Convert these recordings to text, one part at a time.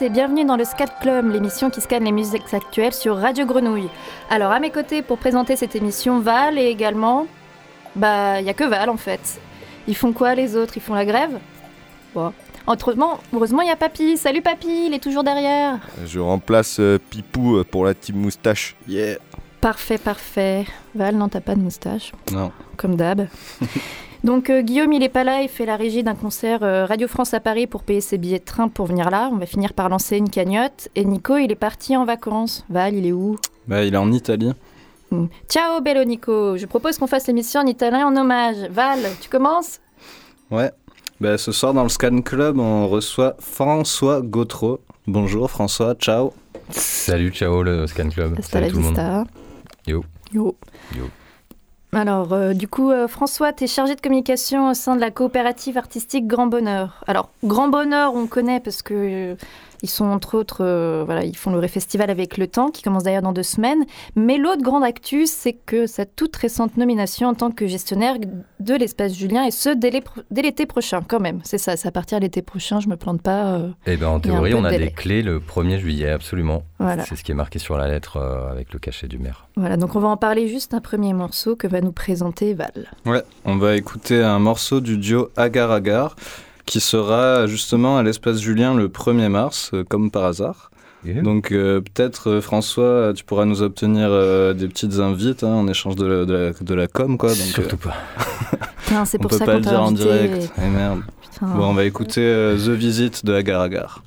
Et bienvenue dans le Scat Club, l'émission qui scanne les musiques actuelles sur Radio Grenouille. Alors à mes côtés pour présenter cette émission, Val et également... Bah, il y a que Val en fait. Ils font quoi les autres? Ils font la grève? Bon. Autrement, heureusement, il y a Papy. Salut Papy, il est toujours derrière. Je remplace euh, Pipou euh, pour la team moustache. Yeah Parfait, parfait. Val, non, t'as pas de moustache. Non. Comme d'hab. Donc euh, Guillaume, il est pas là, il fait la régie d'un concert euh, Radio France à Paris pour payer ses billets de train pour venir là. On va finir par lancer une cagnotte. Et Nico, il est parti en vacances. Val, il est où? Bah, il est en Italie. Hmm. Ciao, bello Nico. Je propose qu'on fasse l'émission en italien en hommage. Val, tu commences? Ouais. Bah, ce soir dans le Scan Club, on reçoit François Gautreau. Bonjour François, ciao. Salut, ciao le Scan Club. Hasta Salut tout le monde. Yo. Yo. Yo. Alors, euh, du coup, euh, François, tu es chargé de communication au sein de la coopérative artistique Grand Bonheur. Alors, Grand Bonheur, on connaît parce que ils sont entre autres, euh, voilà, ils font le Festival avec le temps, qui commence d'ailleurs dans deux semaines. Mais l'autre grande actu, c'est que sa toute récente nomination en tant que gestionnaire de l'espace Julien, et ce, dès l'été prochain, quand même. C'est ça, c'est à partir de l'été prochain, je me plante pas. Euh, eh bien, en théorie, on a des clés le 1er juillet, absolument. Voilà. C'est ce qui est marqué sur la lettre euh, avec le cachet du maire. Voilà, donc on va en parler juste un premier morceau que va nous présenter Val. Ouais, on va écouter un morceau du duo Agar Agar qui sera justement à l'espace Julien le 1er mars, euh, comme par hasard. Donc euh, peut-être euh, François, tu pourras nous obtenir des petites invites hein, en échange de la, de, la, com quoi. Donc, Surtout pas. c'est pour on peut pas le dire en direct. Eh, merde. Bon, on va écouter The Visit de Agar Agar.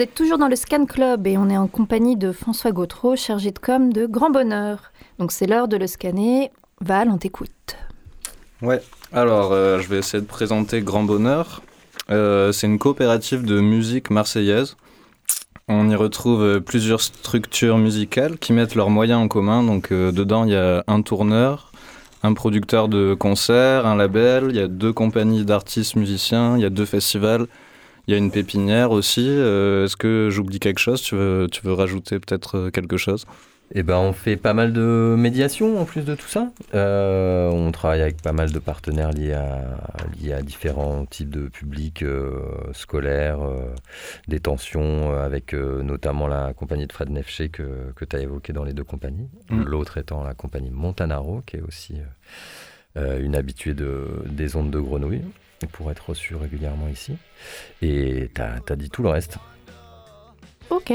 Vous êtes toujours dans le Scan Club et on est en compagnie de François Gautreau, chargé de com de Grand Bonheur. Donc, c'est l'heure de le scanner. Val, on t'écoute. Ouais, alors euh, je vais essayer de présenter Grand Bonheur. Euh, c'est une coopérative de musique marseillaise. On y retrouve euh, plusieurs structures musicales qui mettent leurs moyens en commun. Donc, dedans, il y a un tourneur, un producteur de concerts, un label, il y a deux compagnies d'artistes musiciens, il y a deux festivals il y a une pépinière aussi. Euh, est-ce que j'oublie quelque chose? Tu veux, tu veux rajouter peut-être euh, quelque chose? Eh ben, on fait pas mal de médiation en plus de tout ça. Euh, on travaille avec pas mal de partenaires liés à, liés à différents types de publics scolaires, détention, avec notamment la compagnie de Fred Nefché que, que tu as évoqué dans les deux compagnies. Mm. L'autre étant la compagnie Montanaro, qui est aussi une habituée de, des ondes de grenouille pour être reçu régulièrement ici. Et tu as, dit tout le reste. Ok.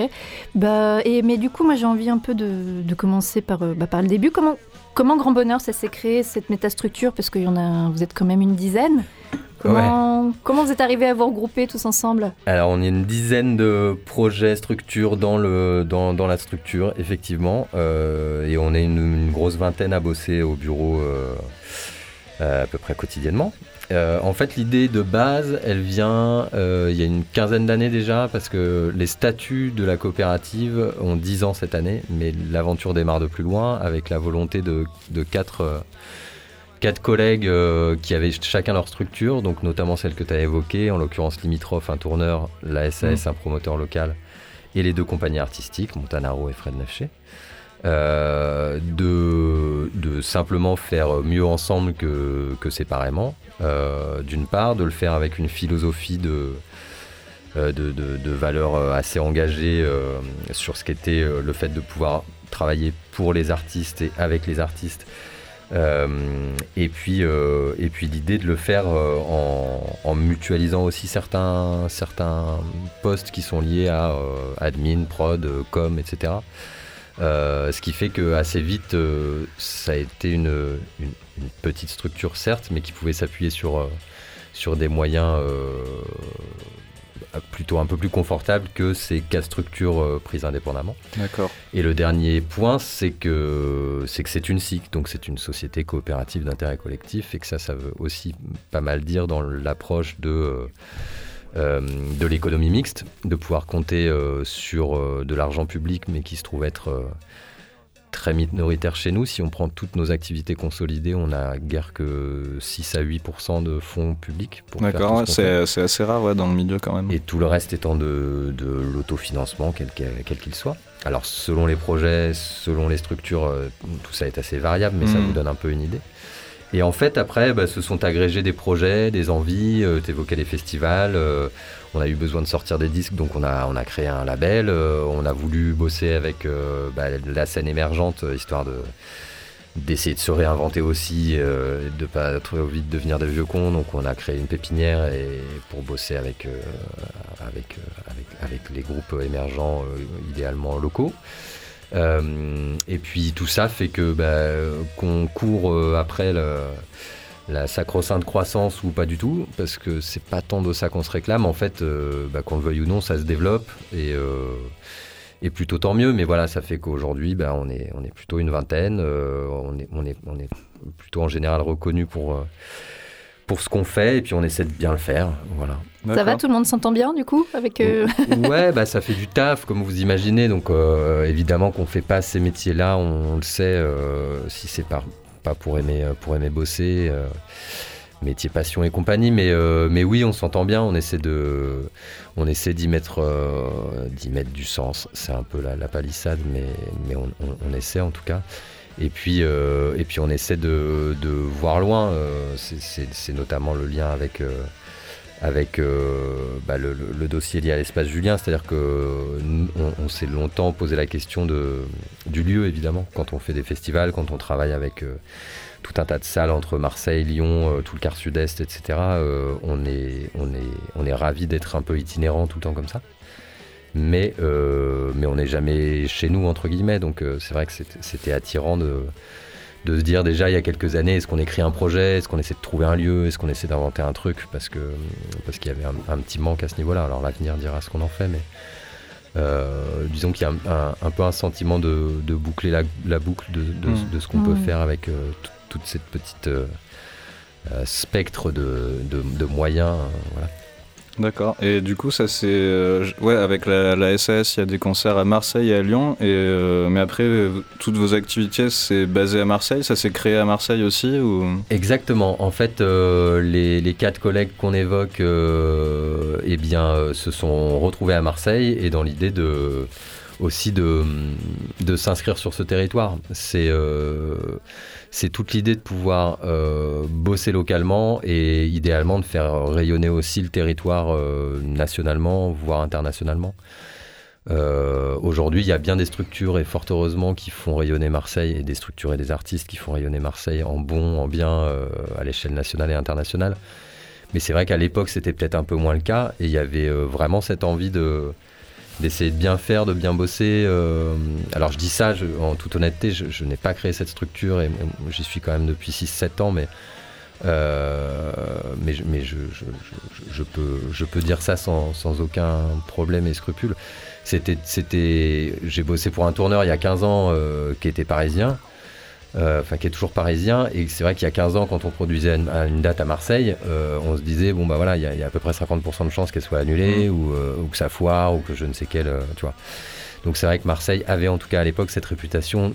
Bah, et, mais du coup, moi j'ai envie un peu de, de commencer par, euh, bah, par le début. Comment, comment Grand Bonheur ça s'est créé, cette métastructure? Parce que y en a, vous êtes quand même une dizaine. Comment, comment vous êtes arrivés à vous regrouper tous ensemble? Alors, on est une dizaine de projets, structures dans, le, dans, dans la structure, effectivement. Euh, et on est une, grosse vingtaine à bosser au bureau euh, à peu près quotidiennement. Euh, en fait, l'idée de base, elle vient euh, il y a une quinzaine d'années déjà, parce que les statuts de la coopérative ont 10 ans cette année, mais l'aventure démarre de plus loin avec la volonté de, quatre, euh, quatre, collègues qui avaient chacun leur structure, donc notamment celle que tu as évoquée, en l'occurrence Limitrof, un tourneur, la SAS, mmh. un promoteur local, et les deux compagnies artistiques, Montanaro et Fred Nefché. De, de, simplement faire mieux ensemble que, séparément euh, d'une part, de le faire avec une philosophie de, euh, de, valeurs euh, assez engagées sur ce qu'était le fait de pouvoir travailler pour les artistes et avec les artistes. et puis, et puis l'idée de le faire en, mutualisant aussi certains postes qui sont liés à admin, prod, com, etc. ce qui fait que assez vite, ça a été une, une petite structure certes, mais qui pouvait s'appuyer sur, euh, sur des moyens euh, plutôt un peu plus confortables que ces quatre structures euh, prises indépendamment. D'accord. Et le dernier point, c'est que c'est que c'est une SIC, donc c'est une société coopérative d'intérêt collectif, et que ça, ça veut aussi pas mal dire dans l'approche de de l'économie mixte, de pouvoir compter sur de l'argent public, mais qui se trouve être très minoritaire chez nous. Si on prend toutes nos activités consolidées, on a guère que 6 à 8% de fonds publics. D'accord, c'est assez rare dans le milieu quand même. Et tout le reste étant de, de l'autofinancement, quel qu'il soit. Alors selon les projets, selon les structures, euh, tout ça est assez variable, mais ça hmm. vous donne un peu une idée. Et en fait, après, bah, se sont agrégés des projets, des envies. Euh, tu évoquais les festivals. Euh, on a eu besoin de sortir des disques, donc on a, on a créé un label. Euh, on a voulu bosser avec bah, la scène émergente, histoire de d'essayer de se réinventer aussi, de de pas trop vite devenir des vieux cons. Donc on a créé une pépinière et pour bosser avec, avec, avec, avec, les groupes émergents, idéalement locaux. Euh, et puis tout ça fait que bah, qu'on court euh, après la sacro-sainte croissance ou pas du tout, parce que c'est pas tant de ça qu'on se réclame. En fait, euh, bah, qu'on le veuille ou non, ça se développe et, et plutôt tant mieux. Mais voilà, ça fait qu'aujourd'hui, bah, on, est, on est plutôt une vingtaine. on, est, on, est, on est plutôt en général reconnu pour pour ce qu'on fait et puis on essaie de bien le faire. Voilà. Ça va, tout le monde s'entend bien du coup avec euh... Ouais, bah ça fait du taf comme vous imaginez. Donc euh, évidemment qu'on fait pas ces métiers-là, on, le sait. Euh, si c'est pas, pas pour aimer euh, pour aimer bosser, métier passion et compagnie. Mais mais oui, on s'entend bien. On essaie de on essaie d'y mettre d'y mettre du sens. C'est un peu la, palissade, mais mais on, on essaie en tout cas. Et puis, euh, et puis on essaie de, voir loin. Euh, c'est notamment le lien avec, euh, avec bah, le, dossier lié à l'espace Julien. C'est-à-dire qu'on on, s'est longtemps posé la question de, du lieu, évidemment, quand on fait des festivals, quand on travaille avec tout un tas de salles entre Marseille, Lyon, tout le quart sud-est, etc. on est, on est, on est ravis d'être un peu itinérant tout le temps comme ça mais, euh, mais on n'est jamais chez nous, entre guillemets. Donc euh, c'est vrai que c'était attirant de, de se dire déjà il y a quelques années, est-ce qu'on écrit un projet, est-ce qu'on essaie de trouver un lieu, est-ce qu'on essaie d'inventer un truc, parce que parce qu'il y avait un, petit manque à ce niveau-là. Alors l'avenir dira ce qu'on en fait, mais euh, disons qu'il y a un, peu un sentiment de, boucler la, boucle de, de, ce qu'on peut faire avec toute cette petite spectre de, moyens. Voilà. D'accord. Et du coup, ça c'est euh, ouais avec la, SAS, il y a des concerts à Marseille et à Lyon. Et euh, mais après, toutes vos activités, c'est basé à Marseille. Ça s'est créé à Marseille aussi ou? Exactement. En fait, euh, les, les, quatre collègues qu'on évoque, eh bien, se sont retrouvés à Marseille et dans l'idée de aussi de, de s'inscrire sur ce territoire. C'est c'est toute l'idée de pouvoir euh, bosser localement et idéalement de faire rayonner aussi le territoire euh, nationalement, voire internationalement. Euh, aujourd'hui, il y a bien des structures et fort heureusement qui font rayonner Marseille et des structures et des artistes qui font rayonner Marseille en bon, en bien à l'échelle nationale et internationale. Mais c'est vrai qu'à l'époque, c'était peut-être un peu moins le cas et il y avait vraiment cette envie de, d'essayer de bien faire, de bien bosser. Euh, alors je dis ça en toute honnêteté, je, n'ai pas créé cette structure et j'y suis quand même depuis 6-7 ans, mais, euh, mais, je, peux, je peux dire ça sans, sans aucun problème et scrupule. C'était, c'était, j'ai bossé pour un tourneur il y a 15 ans euh, qui était parisien. Euh, enfin qui est toujours parisien. Et c'est vrai qu'il y a 15 ans, quand on produisait une, date à Marseille, euh, on se disait, bon, bah voilà, il y, a à peu près 50% de chances qu'elle soit annulée, mmh. euh, ou, que ça foire, ou que je ne sais quelle, tu vois. Donc c'est vrai que Marseille avait en tout cas à l'époque cette réputation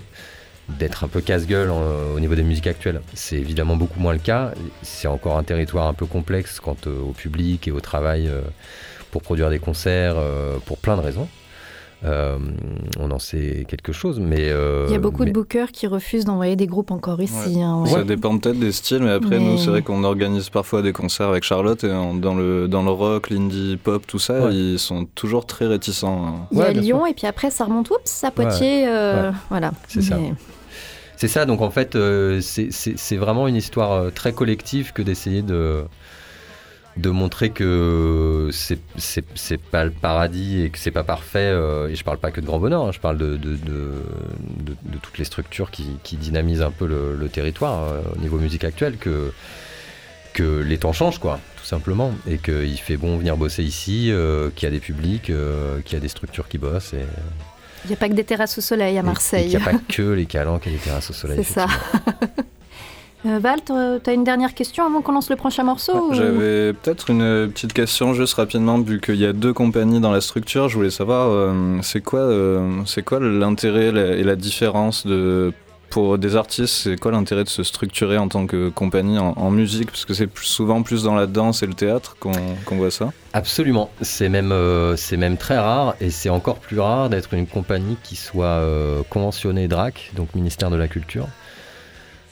d'être un peu casse-gueule au niveau des musiques actuelles. C'est évidemment beaucoup moins le cas. C'est encore un territoire un peu complexe quant au public et au travail pour produire des concerts, pour plein de raisons. Euh, on en sait quelque chose, mais... Euh, Il y a beaucoup de bookers qui refusent d'envoyer des groupes encore ici. Hein, Ça dépend peut-être des styles, mais après, nous, c'est vrai qu'on organise parfois des concerts avec Charlotte, et dans, le, dans le rock, l'indie pop, tout ça, ils sont toujours très réticents. Hein. Il y a Lyon, et puis après, ça remonte, oups, à Poitiers, euh, voilà. C'est ça. C'est ça, donc en fait, c'est vraiment une histoire très collective que d'essayer de de montrer que c'est pas le paradis et que c'est pas parfait. Euh, et je parle pas que de grand bonheur, hein, je parle de, de, toutes les structures qui, dynamisent un peu le, territoire euh, au niveau musique actuel, que, que les temps changent, quoi, tout simplement. Et qu'il fait bon venir bosser ici, euh, qu'il y a des publics, qu'il y a des structures qui bossent. Et, il n'y a pas que des terrasses au soleil à Marseille. Il n'y a pas que les calanques et les terrasses au soleil. C'est ça. Euh, Val, tu as une dernière question avant qu'on lance le prochain morceau J'avais peut-être une petite question juste rapidement, vu qu'il y a deux compagnies dans la structure. Je voulais savoir, euh, c'est quoi, euh, c'est quoi l'intérêt et la différence de pour des artistes, c'est quoi l'intérêt de se structurer en tant que compagnie en, musique? Parce que c'est souvent plus dans la danse et le théâtre qu'on voit ça. Absolument. C'est même, c'est même très rare et c'est encore plus rare d'être une compagnie qui soit conventionnée DRAC, donc ministère de la Culture.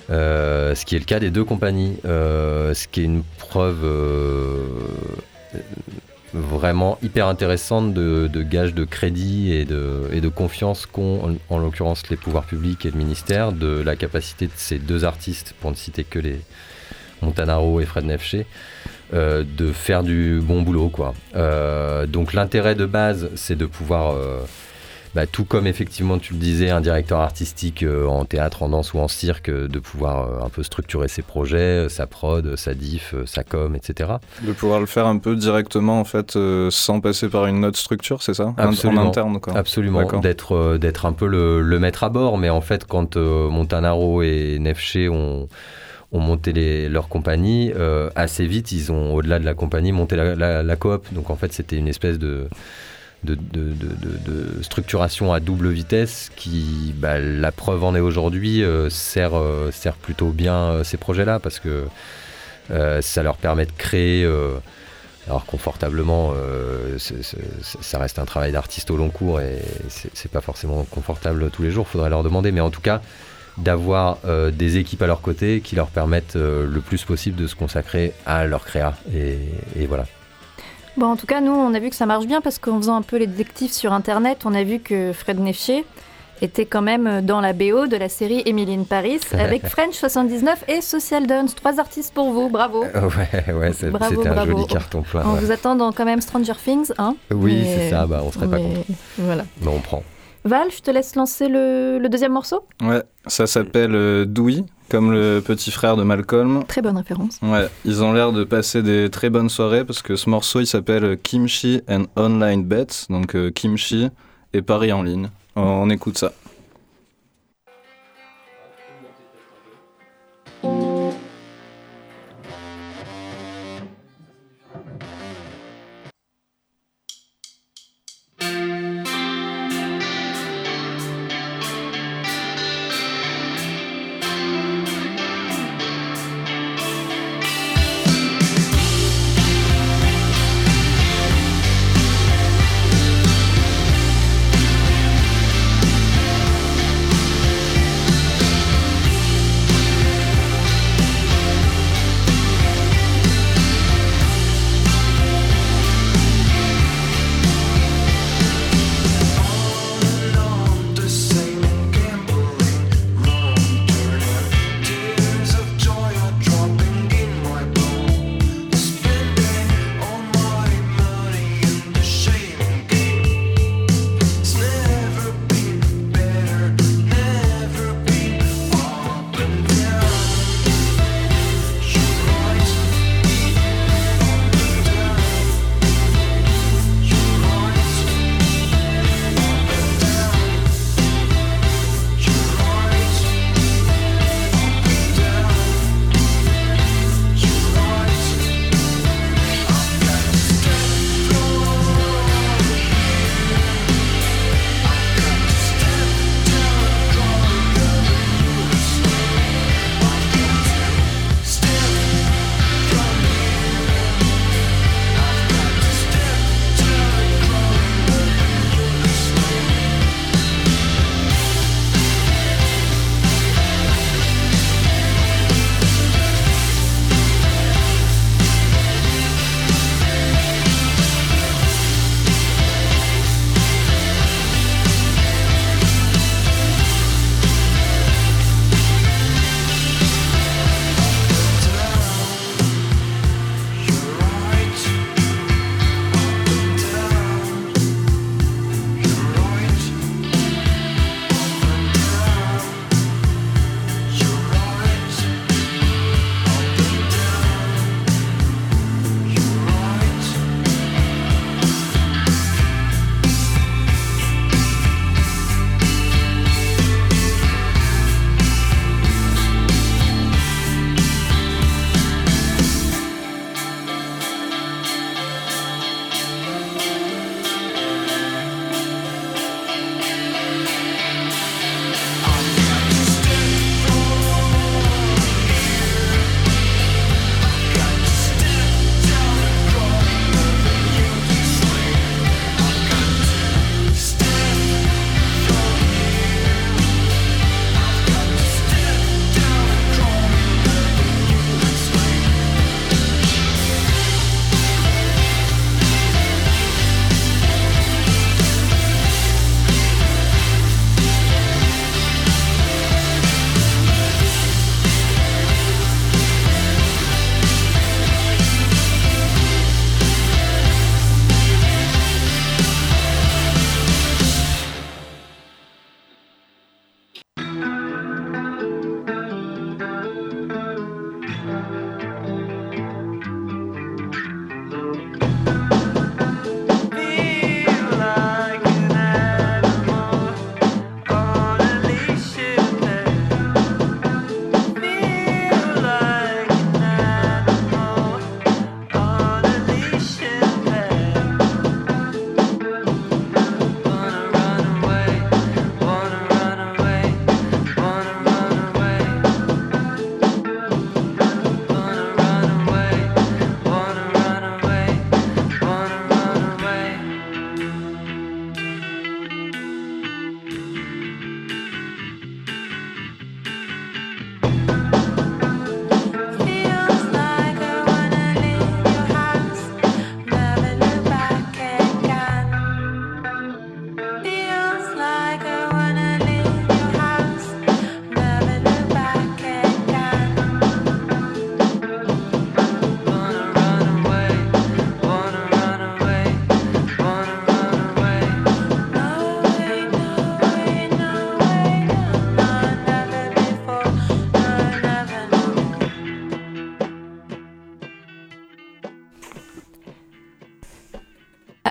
Euh, ce qui est le cas des deux compagnies, euh, ce qui est une preuve euh, vraiment hyper intéressante de, gage de crédit et de, de confiance qu'ont en, l'occurrence les pouvoirs publics et le ministère de la capacité de ces deux artistes, pour ne citer que les Montanaro et Fred Nefché, de faire du bon boulot. Donc l'intérêt de base, c'est de pouvoir bah, tout comme effectivement tu le disais, un directeur artistique euh, en théâtre, en danse ou en cirque, euh, de pouvoir euh, un peu structurer ses projets, sa prod, sa diff, sa com, etc. De pouvoir le faire un peu directement en fait, sans passer par une autre structure, c'est ça? Absolument. En interne quoi. Absolument, d'être d'être un peu le, le, maître à bord, mais en fait quand Montanaro et Nefché ont ont monté les, leur compagnie, assez vite, ils ont, au-delà de la compagnie, monté la, la, la coop. Donc en fait, c'était une espèce de, de, structuration à double vitesse qui, bah, la preuve en est aujourd'hui, euh, sert, euh, sert plutôt bien euh, ces projets-là parce que ça leur permet de créer, alors confortablement, ça reste un travail d'artiste au long cours et c'est pas forcément confortable tous les jours, faudrait leur demander, mais en tout cas, d'avoir des équipes à leur côté qui leur permettent le plus possible de se consacrer à leur créa. et voilà. Bon, en tout cas, nous, on a vu que ça marche bien parce qu'en faisant un peu les détectives sur Internet, on a vu que Fred Nefché était quand même dans la BO de la série Emily Paris avec French 79 et Social Dance. Trois artistes pour vous, bravo. Euh, ouais, ouais c'était un joli carton plein. On vous attend dans quand même Stranger Things, hein Oui, c'est ça, bah, on serait pas content. Voilà. Mais on prend. Val, je te laisse lancer le, deuxième morceau. Ouais, ça s'appelle euh, Dewey, comme le petit frère de Malcolm. Très bonne référence. Ouais, ils ont l'air de passer des très bonnes soirées parce que ce morceau il s'appelle Kimchi and Online Bets, donc euh, Kimchi et Paris en ligne. On écoute ça.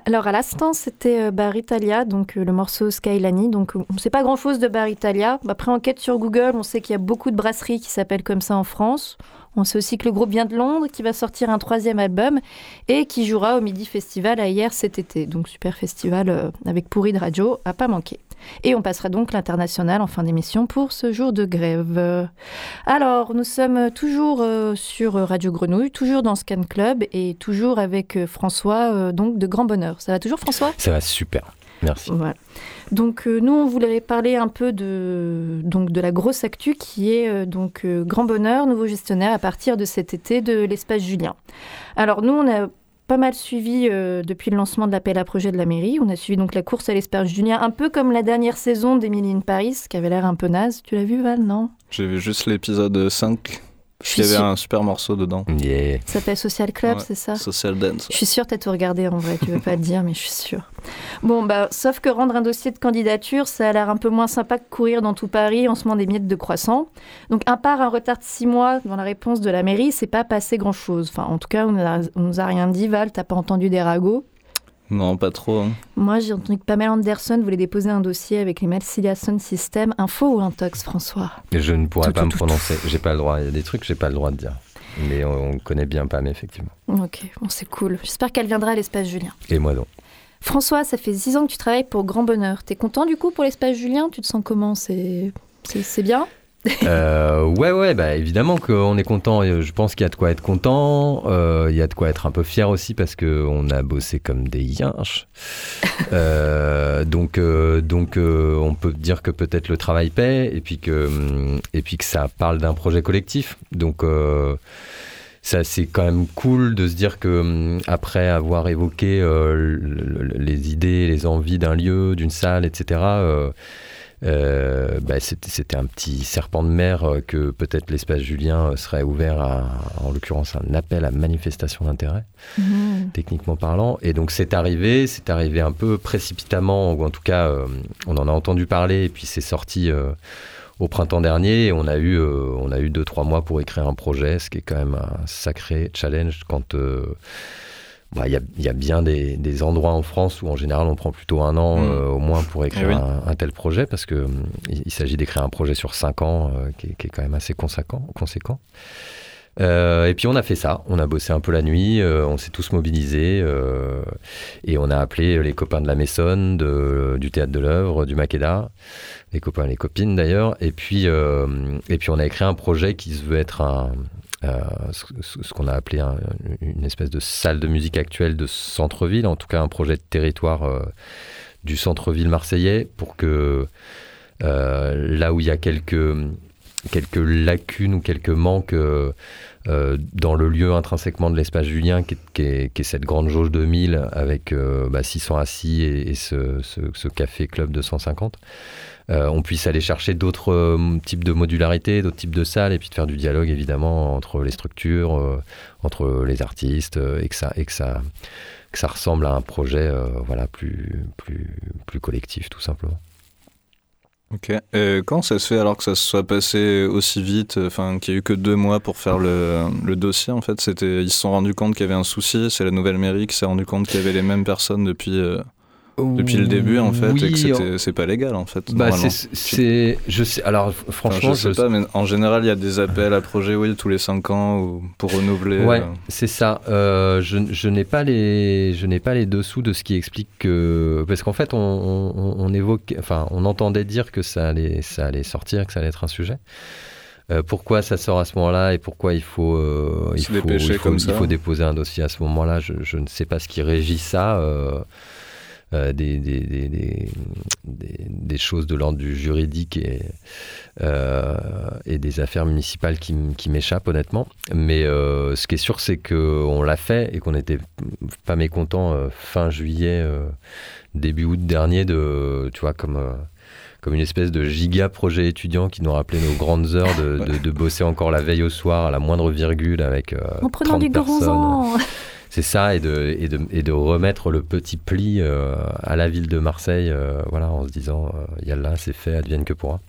Alors à l'instant, c'était euh, Bar Italia, donc euh, le morceau Skylani. Donc on ne sait pas grand-chose de Bar Italia. Après enquête sur Google, on sait qu'il y a beaucoup de brasseries qui s'appellent comme ça en France. On sait aussi que le groupe vient de Londres, qui va sortir un troisième album et qui jouera au Midi Festival à hier cet été. Donc super festival euh, avec pourri de radio, à pas manquer. Et on passera donc l'international en fin d'émission pour ce jour de grève. Alors, nous sommes toujours euh, sur Radio Grenouille, toujours dans Scan Club et toujours avec euh, François, euh, donc de grand bonheur. Ça va toujours, François? Ça va super. Merci. Voilà. Donc nous, on voulait parler un peu de, donc, de la grosse actu qui est donc Grand Bonheur, nouveau gestionnaire à partir de cet été de l'espace Julien. Alors nous, on a pas mal suivi euh, depuis le lancement de l'appel à projet de la mairie. On a suivi donc la course à l'esperance Julien, un peu comme la dernière saison d'Emily in Paris, qui avait l'air un peu naze. Tu l'as vu, Val, non? J'ai vu juste l'épisode 5 il y avait un super morceau dedans. Ça s'appelle Social Club, c'est ça Social Dance. Je suis sûre que tu as tout regardé en vrai, tu veux pas le dire, mais je suis sûre. Bon, bah, sauf que rendre un dossier de candidature, ça a l'air un peu moins sympa que courir dans tout Paris en se moment des miettes de croissant. Donc, un part un retard de six mois dans la réponse de la mairie, c'est pas passé grand chose. Enfin, en tout cas, on, on nous a rien dit, Val, t'as pas entendu des ragots non, pas trop. Hein. Moi, j'ai entendu que Pamela Anderson voulait déposer un dossier avec les Malsilia System. Info ou intox, François? Je ne pourrais pas me prononcer. J'ai pas le droit. Il y a des trucs que j'ai pas le droit de dire. Mais on, connaît bien Pam, effectivement. Ok, bon, c'est cool. J'espère qu'elle viendra à l'espace Julien. Et moi donc. François, ça fait six ans que tu travailles pour Grand Bonheur. T'es content du coup pour l'espace Julien? Tu te sens comment? C'est bien? Euh, ouais, ouais, bah évidemment qu'on est content. Je pense qu'il y a de quoi être content. Euh, il y a de quoi être un peu fier aussi parce qu'on a bossé comme des yinches. Euh, donc, donc on peut dire que peut-être le travail paie et puis que, et puis que ça parle d'un projet collectif. Donc, ça c'est quand même cool de se dire que après avoir évoqué les idées, les envies d'un lieu, d'une salle, etc euh, bah, c'était un petit serpent de mer euh, que peut-être l'espace Julien euh, serait ouvert à, en l'occurrence, un appel à manifestation d'intérêt, mmh. techniquement parlant. Et donc c'est arrivé, c'est arrivé un peu précipitamment, ou en tout cas, on en a entendu parler, et puis c'est sorti au printemps dernier. Et on a eu, on a eu deux trois mois pour écrire un projet, ce qui est quand même un sacré challenge quand bah, il y, a, bien des, endroits en France où en général on prend plutôt un an mm. euh, au moins pour écrire eh un, tel projet parce que hum, il, s'agit d'écrire un projet sur cinq ans euh, qui, est quand même assez conséquent. conséquent. Euh, et puis on a fait ça, on a bossé un peu la nuit, on s'est tous mobilisés et on a appelé les copains de la Maison, du théâtre de l'œuvre, du Makeda, les copains et les copines d'ailleurs. Et puis et puis on a écrit un projet qui se veut être un, euh, ce, qu'on a appelé une espèce de salle de musique actuelle de centre-ville, en tout cas un projet de territoire euh, du centre-ville marseillais, pour que euh, là où il y a quelques, quelques lacunes ou quelques manques dans le lieu intrinsèquement de l'espace Julien, qui est, cette grande jauge de 1000 avec 600 bah, assis et, ce, ce, café club de 150, euh, on puisse aller chercher d'autres euh, types de modularité, d'autres types de salles, et puis de faire du dialogue évidemment entre les structures, euh, entre les artistes, et que ça, et que ça, que ça ressemble à un projet voilà, plus, plus, plus collectif tout simplement. Ok. Et quand ça se fait alors que ça se soit passé aussi vite, enfin qu'il n'y a eu que deux mois pour faire le, dossier en fait, ils se sont rendus compte qu'il y avait un souci. C'est la nouvelle mairie qui s'est rendu compte qu'il y avait les mêmes personnes depuis depuis le début en fait et que c'est pas légal en fait bah c'est je sais alors franchement je sais pas mais en général il y a des appels à projet oui tous les 5 ans ou pour renouveler ouais euh. c'est ça euh, je, je n'ai pas les je n'ai pas les dessous de ce qui explique que parce qu'en fait on, on, on, évoque enfin on entendait dire que ça allait ça allait sortir que ça allait être un sujet euh, pourquoi ça sort à ce moment-là et pourquoi il faut, euh, il, faut, il, faut, il, faut, déposer un dossier à ce moment-là? Je, je, ne sais pas ce qui régit ça. Euh, des, des, des, des, choses de l'ordre du juridique et, euh, et des affaires municipales qui, qui m'échappent honnêtement. Mais euh, ce qui est sûr, c'est qu'on l'a fait et qu'on n'était pas mécontent fin juillet, début août dernier, de, tu vois, comme comme une espèce de giga projet étudiant qui nous rappelait nos grandes heures de, de, bosser encore la veille au soir à la moindre virgule avec en prenant 30 du personnes c'est ça et de, et, de, et de remettre le petit pli euh, à la ville de Marseille euh, voilà, en se disant il euh, y a là, c'est fait, advienne que pourra.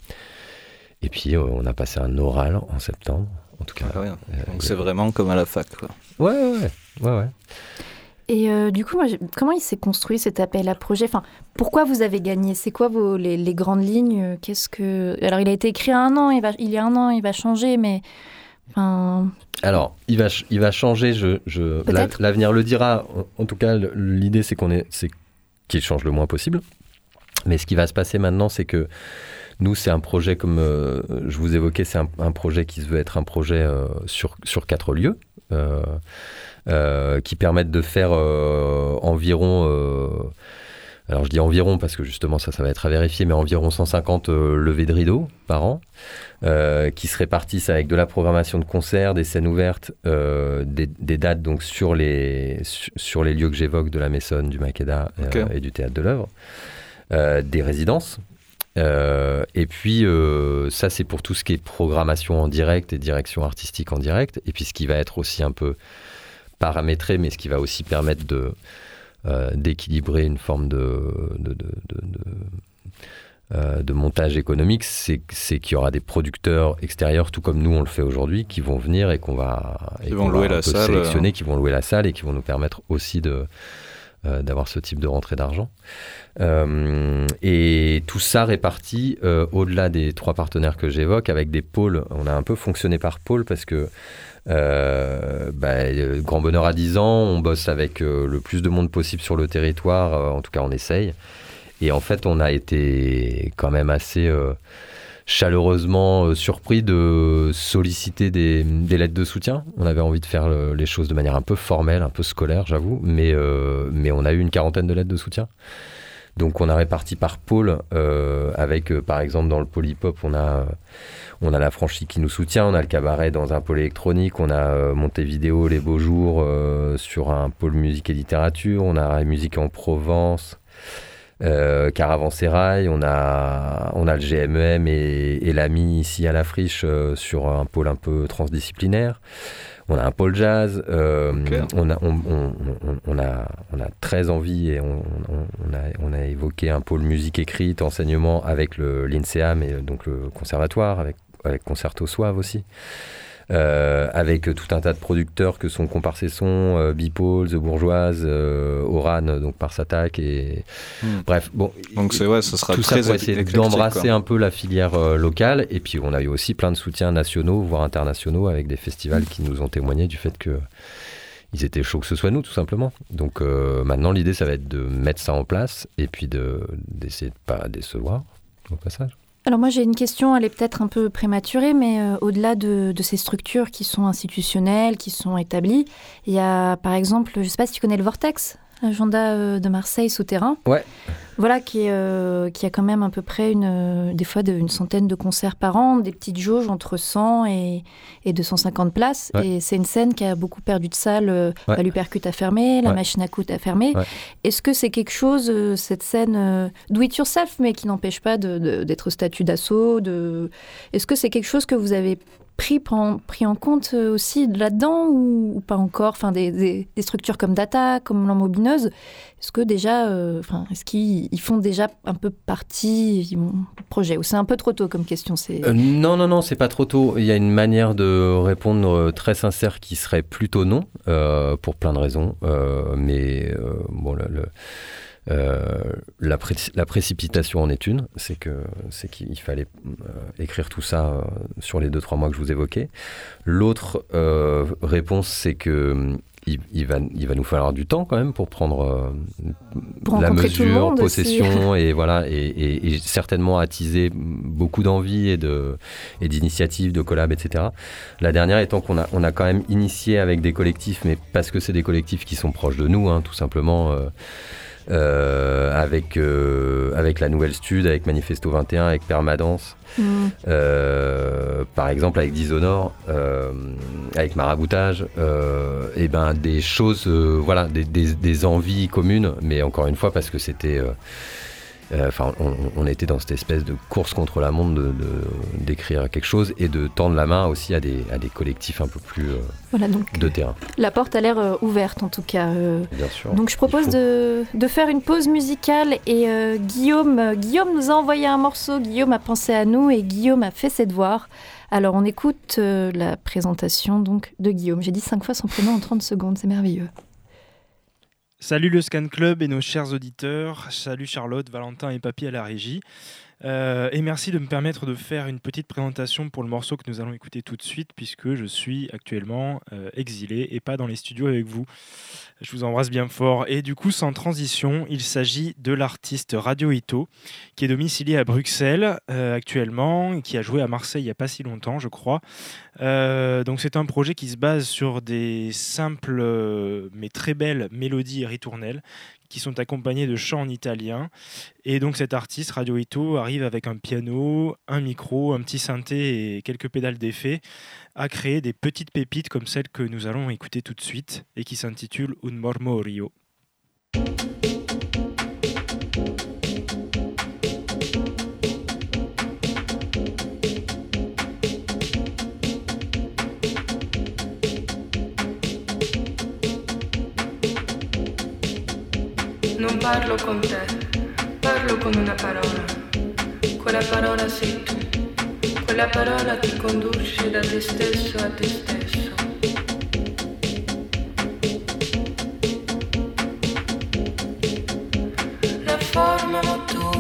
Et puis on a passé un oral en septembre, en tout cas. Ah Donc c'est vraiment comme à la fac. Quoi. Ouais, ouais, ouais. ouais, Et euh, du coup, moi, comment il s'est construit cet appel à projet? Enfin, Pourquoi vous avez gagné? C'est quoi vos, les, grandes lignes? Qu'est-ce que Alors, il a été écrit un an, il, va, il y a un an, il va changer, mais... Enfin... Alors, il va, il va changer, je, je, l'avenir le dira. En, tout cas, l'idée, c'est qu'on est, c'est qu'il change le moins possible. Mais ce qui va se passer maintenant, c'est que nous, c'est un projet, comme euh, je vous évoquais, c'est un, projet qui se veut être un projet euh, sur, sur quatre lieux. Euh, qui permettent de faire environ alors je dis environ parce que justement ça, ça va être à vérifier, mais environ 150 levées de rideaux par an, qui se répartissent avec de la programmation de concerts, des scènes ouvertes, des, dates donc sur les, sur les lieux que j'évoque de la Maisonne, du Makeda et du Théâtre de l'œuvre, des résidences. et puis ça c'est pour tout ce qui est programmation en direct et direction artistique en direct, et puis ce qui va être aussi un peu paramétrer, mais ce qui va aussi permettre de, euh, d'équilibrer une forme de, de, de, euh, montage économique, c'est, qu'il y aura des producteurs extérieurs, tout comme nous on le fait aujourd'hui, qui vont venir et qu'on va, et vont louer la salle, sélectionner, qui vont louer la salle et qui vont nous permettre aussi de, euh, d'avoir ce type de rentrée d'argent. et tout ça réparti au-delà des trois partenaires que j'évoque avec des pôles. On a un peu fonctionné par pôle parce que euh, bah, euh, grand bonheur à 10 ans, on bosse avec euh, le plus de monde possible sur le territoire, en tout cas on essaye. Et en fait, on a été quand même assez chaleureusement surpris de solliciter des, lettres de soutien. On avait envie de faire les choses de manière un peu formelle, un peu scolaire, j'avoue, mais, mais on a eu une quarantaine de lettres de soutien. Donc on a réparti par pôle, avec par exemple dans le pôle hip-hop, on a on a la franchise qui nous soutient, on a le cabaret dans un pôle électronique, on a euh, Montevideo, Les Beaux Jours euh, sur un pôle musique et littérature, on a Musique en Provence, euh, Caravansérail, on a, on a le GMEM e et, l'AMI ici à la friche euh, sur un pôle un peu transdisciplinaire. On a un pôle jazz, on, a, on, a, on a très envie et on, a, on a évoqué un pôle musique écrite, enseignement avec l'INSEAM et donc le conservatoire, avec avec Concerto Soave aussi. Euh, avec tout un tas de producteurs que sont Comparse Son, euh, Bipole, The Bourgeoise, euh, Oran, donc par Satak et hmm. bref bon. Donc c'est ouais, ça sera tout très ça pour essayer d'embrasser un peu la filière locale et puis on a eu aussi plein de soutiens nationaux voire internationaux avec des festivals qui nous ont témoigné du fait que ils étaient chauds que ce soit nous tout simplement. Donc maintenant l'idée ça va être de mettre ça en place et puis de d'essayer de pas décevoir au passage. Alors moi j'ai une question, elle est peut-être un peu prématurée, mais euh, au-delà de, ces structures qui sont institutionnelles, qui sont établies, il y a par exemple, je ne sais pas si tu connais le Vortex, agenda euh, de Marseille souterrain. Ouais. Voilà, qui, euh, qui a quand même à peu près une, euh, des fois de, une centaine de concerts par an, des petites jauges entre 100 et, et 250 places. Et c'est une scène qui a beaucoup perdu de salle. Ouais. La Lupercute a fermé, la machine à coudre a fermé. Est-ce que c'est quelque chose, cette scène do it yourself, mais qui n'empêche pas d'être statut d'assaut de... Est-ce que c'est quelque chose que vous avez pris, pris en compte euh, aussi là-dedans ou, pas encore? Enfin, des, structures comme Data, comme l'emmobineuse, est-ce que déjà, euh, enfin, est-ce qu'ils font déjà un peu partie du projet? Ou c'est un peu trop tôt comme question c'est... Euh, non, non, non, c'est pas trop tôt. Il y a une manière de répondre très sincère qui serait plutôt non, pour plein de raisons. mais bon, le la, la, précipitation en est une, c'est que c'est qu'il fallait euh, écrire tout ça euh, sur les deux trois mois que je vous évoquais. L'autre réponse, c'est que il, va, il va nous falloir du temps quand même pour prendre la mesure, possession et voilà et, certainement attiser beaucoup d'envie et de et d'initiatives, de collab, etc. La dernière étant qu'on a on a quand même initié avec des collectifs, mais parce que c'est des collectifs qui sont proches de nous, hein, tout simplement. Euh, avec, euh, avec la nouvelle stud, avec Manifesto 21, avec Permadance, mm. euh, par exemple avec Dishonor, avec Maraboutage, et ben des choses, voilà, des, des, des, envies communes, mais encore une fois parce que c'était euh, enfin, on, était dans cette espèce de course contre la montre de, d'écrire quelque chose et de tendre la main aussi à des, à des collectifs un peu plus euh, de terrain. La porte a l'air euh, ouverte en tout cas. Bien sûr. Donc je propose de, de, faire une pause musicale et Guillaume, Guillaume nous a envoyé un morceau, Guillaume a pensé à nous et Guillaume a fait ses devoirs. Alors on écoute la présentation donc de Guillaume. J'ai dit cinq fois son prénom en 30 secondes, c'est merveilleux. Salut le Scan Club et nos chers auditeurs. Salut Charlotte, Valentin et Papy à la régie. Euh, et merci de me permettre de faire une petite présentation pour le morceau que nous allons écouter tout de suite, puisque je suis actuellement euh, exilé et pas dans les studios avec vous. Je vous embrasse bien fort. Et du coup, sans transition, il s'agit de l'artiste Radio Ito, qui est domicilié à Bruxelles euh, actuellement, qui a joué à Marseille il n'y a pas si longtemps, je crois. donc c'est un projet qui se base sur des simples mais très belles mélodies et ritournelles qui sont accompagnés de chants en italien. Et donc cet artiste, Radio Ito, arrive avec un piano, un micro, un petit synthé et quelques pédales d'effet à créer des petites pépites comme celle que nous allons écouter tout de suite et qui s'intitule Un Mormorio. Parlo con te, parlo con una parola. Quella parola sei tu, quella parola ti conduce da te stesso a te stesso. La formano tu,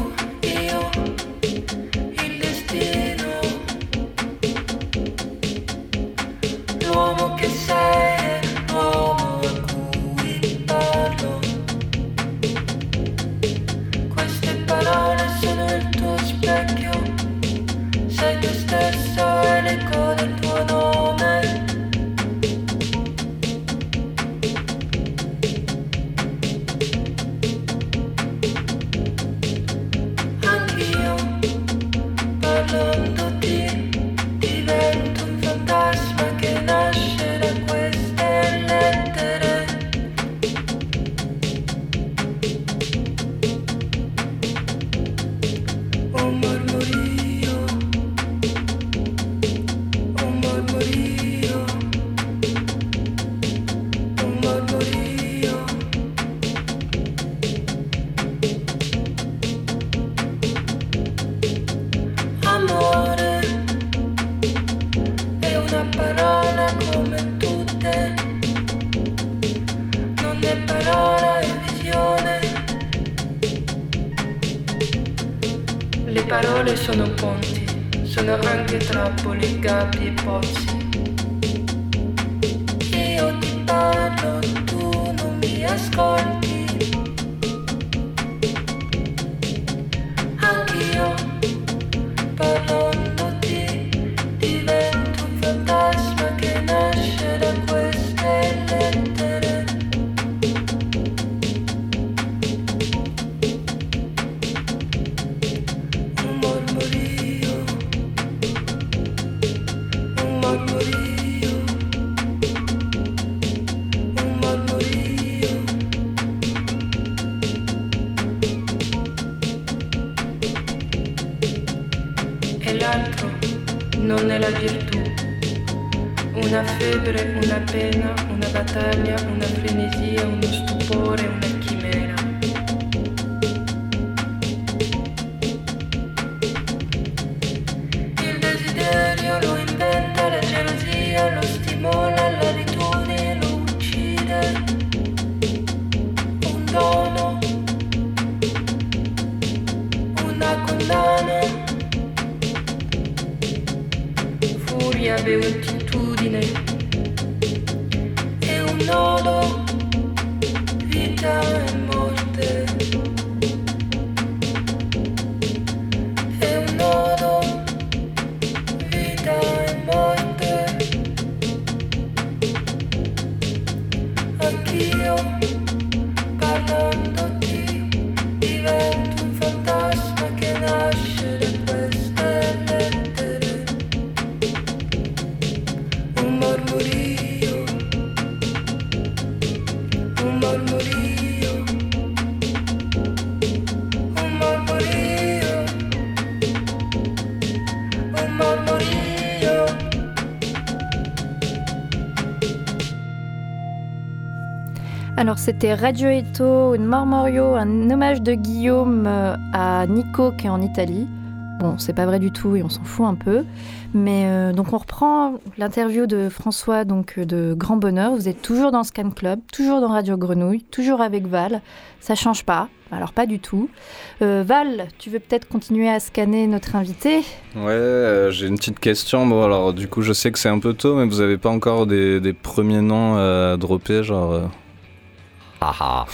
c'était Radio Eto, une Mormorio, un hommage de Guillaume euh, à Nico qui est en Italie. Bon, c'est pas vrai du tout et on s'en fout un peu. Mais euh, donc on reprend l'interview de François donc euh, de Grand Bonheur. Vous êtes toujours dans Scan Club, toujours dans Radio Grenouille, toujours avec Val. Ça change pas. Alors pas du tout. Val, tu veux peut-être continuer à scanner notre invité? Ouais, j'ai une petite question. Bon alors du coup je sais que c'est un peu tôt, mais vous avez pas encore des, des premiers noms à dropper, genre ah,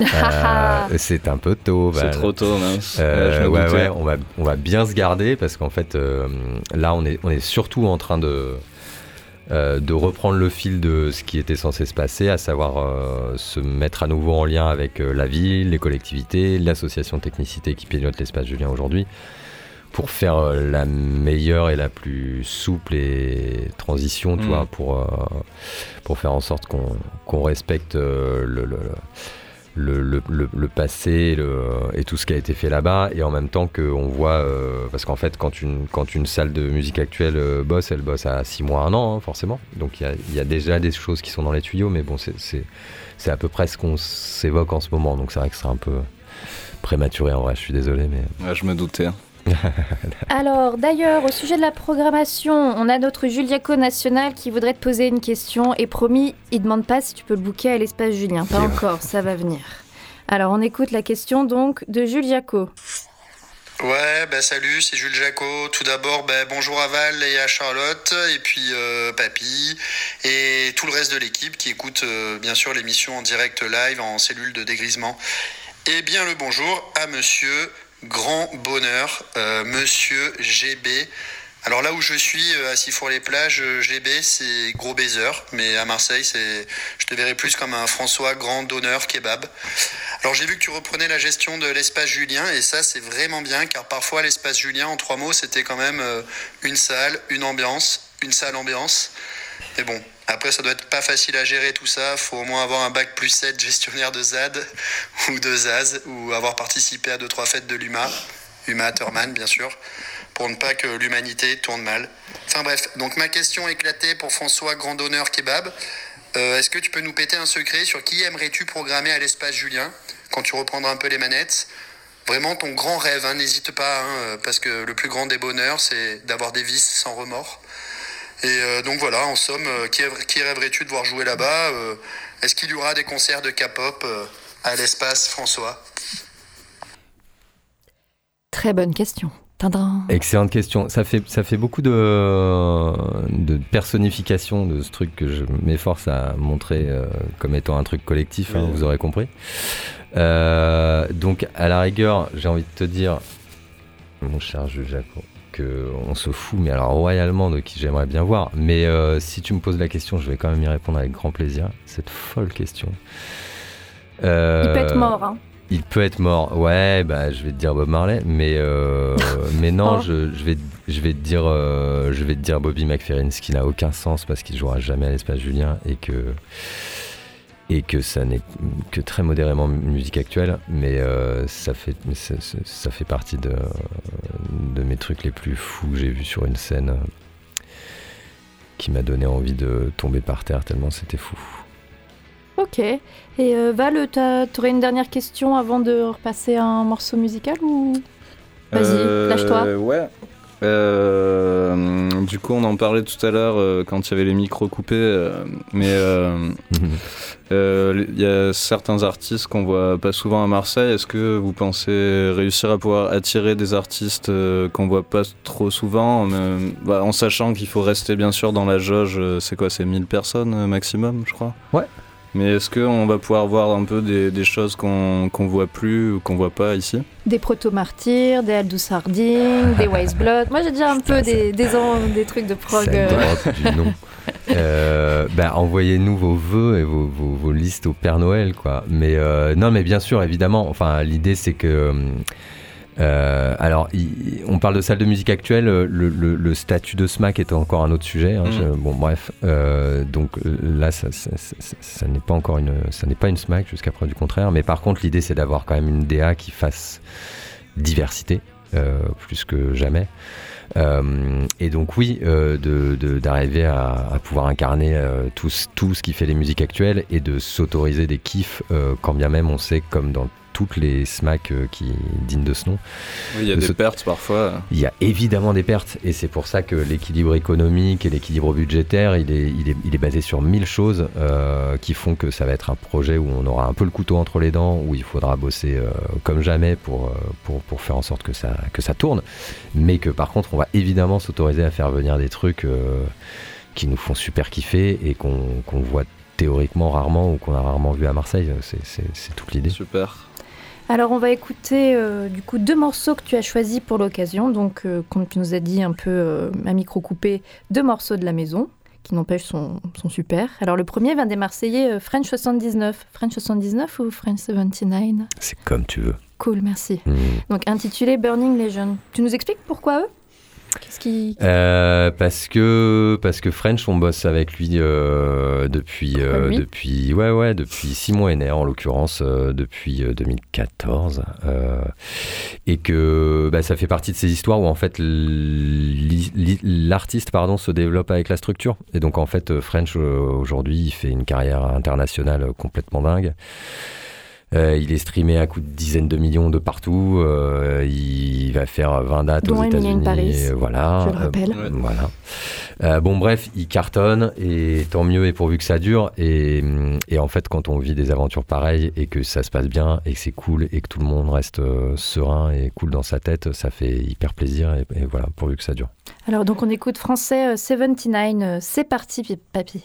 ah. Euh, c'est un peu tôt. C'est trop tôt, mince. Euh, ouais, ouais, on va, on va bien se garder parce qu'en fait, euh, là, on est, on est surtout en train de, de reprendre le fil de ce qui était censé se passer, à savoir se mettre à nouveau en lien avec la ville, les collectivités, l'association Technicité qui pilote l'espace Julien aujourd'hui pour faire euh, la meilleure et la plus souple et transition, tu mm. vois, pour, euh, pour faire en sorte qu'on respecte euh, le, le, le, le, passé et tout ce qui a été fait là-bas, et en même temps qu'on voit, parce qu'en fait, quand une, quand une salle de musique actuelle bosse, elle bosse à 6 mois, 1 an, hein, forcément. Donc il y a, y a, déjà des choses qui sont dans les tuyaux, mais bon, c'est à peu près ce qu'on s'évoque en ce moment, donc c'est vrai que c'est un peu prématuré en vrai, je suis désolé. mais ouais, Je me doutais. Hein. Alors, d'ailleurs, au sujet de la programmation, on a notre Juliaco national qui voudrait te poser une question. Et promis, il demande pas si tu peux le booker à l'espace Julien. Pas encore, ça va venir. Alors, on écoute la question donc de Juliaco. Ouais, bah salut, c'est Jules Jaco. Tout d'abord, bah, bonjour à Val et à Charlotte, et puis euh, Papy, et tout le reste de l'équipe qui écoute euh, bien sûr l'émission en direct live en cellule de dégrisement. Et bien le bonjour à monsieur grand bonheur, euh, monsieur GB. Alors là où je suis, euh, à Sifour-les-Plages, euh, GB, c'est gros baiser, mais à Marseille, c'est, je te verrais plus comme un François grand donneur kebab. Alors j'ai vu que tu reprenais la gestion de l'espace Julien, et ça c'est vraiment bien, car parfois l'espace Julien, en trois mots, c'était quand même une salle, une ambiance, une salle ambiance. Mais bon, après, ça doit être pas facile à gérer tout ça. Faut au moins avoir un bac plus 7 gestionnaire de ZAD ou de ZAZ ou avoir participé à deux trois fêtes de l'UMA, UMA Thurman bien sûr, pour ne pas que l'humanité tourne mal. Enfin bref, donc ma question éclatée pour François Grandonneur Kebab. Euh, est-ce que tu peux nous péter un secret sur qui aimerais-tu programmer à l'espace Julien quand tu reprendras un peu les manettes? Vraiment ton grand rêve, hein, n'hésite pas, hein, parce que le plus grand des bonheurs, c'est d'avoir des vices sans remords. Et euh, donc voilà, en somme, euh, qui, rêverais-tu de voir jouer là-bas euh, Est-ce qu'il y aura des concerts de K-pop à l'espace François? Très bonne question. Excellente question. Ça fait, ça fait beaucoup de, de personnification de ce truc que je m'efforce à montrer comme étant un truc collectif, hein, vous aurez compris. donc, à la rigueur, j'ai envie de te dire, mon cher Jules Jaco, on se fout, mais alors royalement, de qui j'aimerais bien voir. Mais euh, si tu me poses la question, je vais quand même y répondre avec grand plaisir. Cette folle question. Euh, il peut être mort, hein. Il peut être mort, ouais, bah, je vais te dire Bob Marley, mais, euh, mais non, oh. je, vais, je, vais te dire, je vais te dire Bobby McFerrin, ce qui n'a aucun sens parce qu'il jouera jamais à l'espace Julien et que et que ça n'est que très modérément musique actuelle, mais euh, ça, fait, ça, fait partie de, de, mes trucs les plus fous que j'ai vus sur une scène qui m'a donné envie de tomber par terre tellement c'était fou. Ok. Et euh, Val, tu aurais une dernière question avant de repasser un morceau musical ou? Vas-y, euh, lâche-toi. Ouais. Euh, du coup, on en parlait tout à l'heure euh, quand il y avait les micros coupés, euh, mais il y a certains artistes qu'on voit pas souvent à Marseille. Est-ce que vous pensez réussir à pouvoir attirer des artistes qu'on voit pas trop souvent, bah, en sachant qu'il faut rester bien sûr dans la jauge C'est quoi C'est 1000 personnes maximum, je crois? Ouais. Mais est-ce qu'on va pouvoir voir un peu des, choses qu'on ne voit plus ou qu'on voit pas ici? Des proto-martyrs, des Aldous Harding, des Wise Blood. Moi j'ai déjà un peu des, des, des, trucs de prog. Euh. euh, bah, envoyez-nous vos vœux et vos, vos, listes au Père Noël, quoi. Mais euh, non, mais bien sûr, évidemment. Enfin, l'idée c'est que euh, alors, on parle de salle de musique actuelle. Le, statut de SMAC est encore un autre sujet. Hein, mm. bon, bref. Euh, donc là, ça, n'est pas encore une, ça n'est pas une SMAC jusqu'à preuve du contraire. Mais par contre, l'idée, c'est d'avoir quand même une DA qui fasse diversité euh, plus que jamais. et donc oui, d'arriver à, pouvoir incarner tout, tout, ce qui fait les musiques actuelles et de s'autoriser des kiffs, quand bien même on sait, comme dans toutes les SMAC qui dignes de ce nom. Oui, il y a des pertes parfois. Il y a évidemment des pertes, et c'est pour ça que l'équilibre économique et l'équilibre budgétaire, il est, il, est, il est, basé sur mille choses qui font que ça va être un projet où on aura un peu le couteau entre les dents, où il faudra bosser comme jamais pour, pour, pour, faire en sorte que ça, que ça tourne, mais que par contre, on va évidemment s'autoriser à faire venir des trucs qui nous font super kiffer et qu'on voit théoriquement rarement ou qu'on a rarement vu à Marseille. C'est toute l'idée. Super. Alors on va écouter euh, du coup deux morceaux que tu as choisis pour l'occasion. Donc euh, comme tu nous as dit un peu euh, à micro coupé, deux morceaux de la maison qui n'empêche sont, sont, super. Alors le premier vient des Marseillais French 79. French 79 ou French 79 C'est comme tu veux. Cool, merci. Mmh. Donc intitulé Burning Legend. Tu nous expliques pourquoi eux? Qu'est-ce qui... Euh, parce que parce que French, on bosse avec lui euh, depuis euh, depuis ouais ouais depuis six mois et en l'occurrence depuis 2014 et que bah, ça fait partie de ces histoires où en fait l'artiste pardon se développe avec la structure et donc en fait French aujourd'hui il fait une carrière internationale complètement dingue. Euh, il est streamé à coups de dizaines de millions de partout. Euh, il va faire 20 dates aux États-Unis. Voilà. Je le rappelle. Euh, voilà. bon, bref, il cartonne et tant mieux et pourvu que ça dure. Et, en fait, quand on vit des aventures pareilles et que ça se passe bien et que c'est cool et que tout le monde reste serein et cool dans sa tête, ça fait hyper plaisir. Et, et voilà, pourvu que ça dure. Alors, donc, on écoute français 79. C'est parti, papy.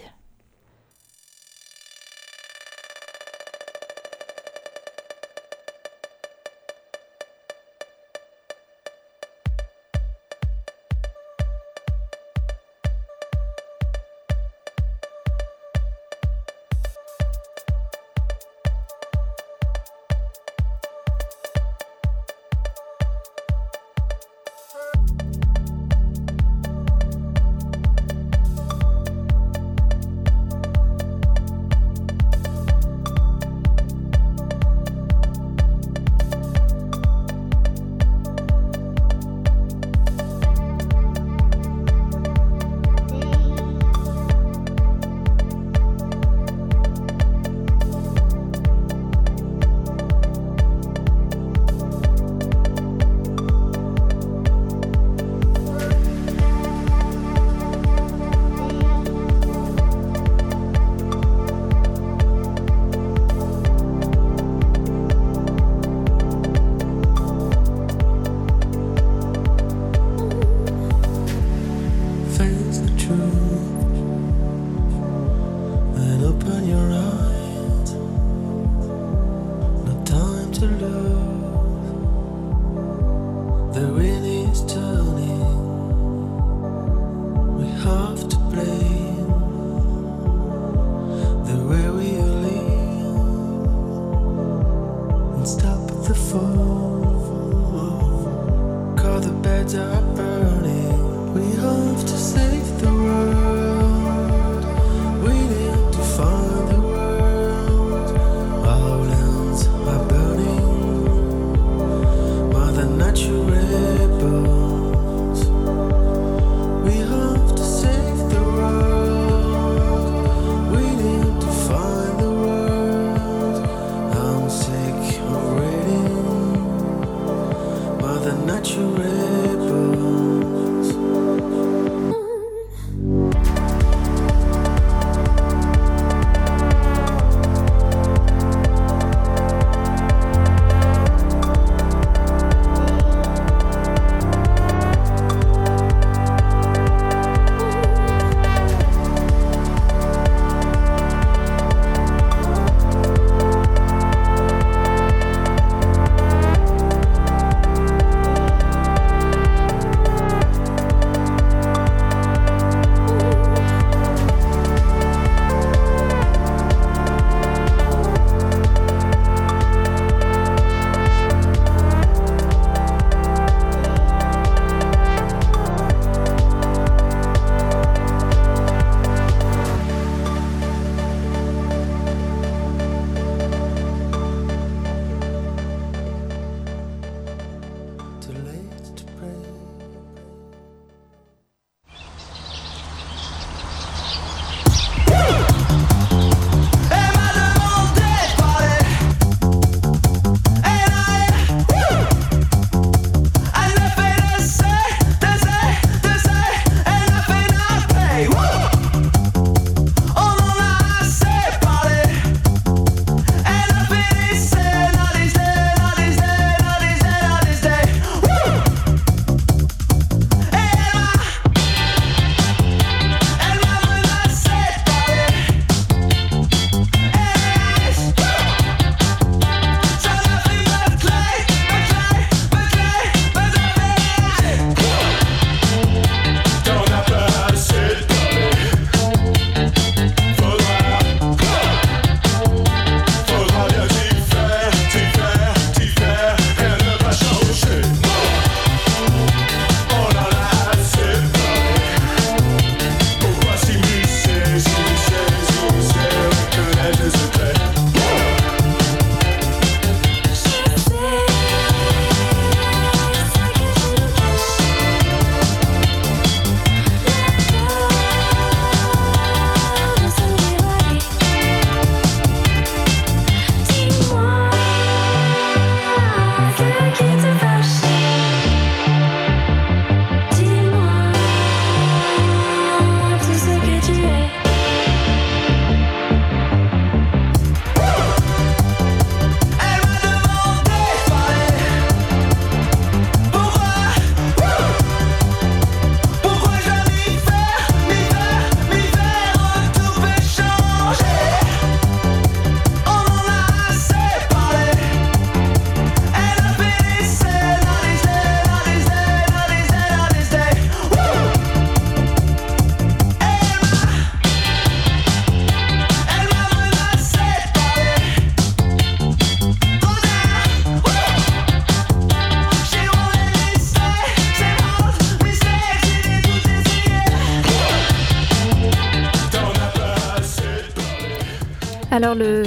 Alors le,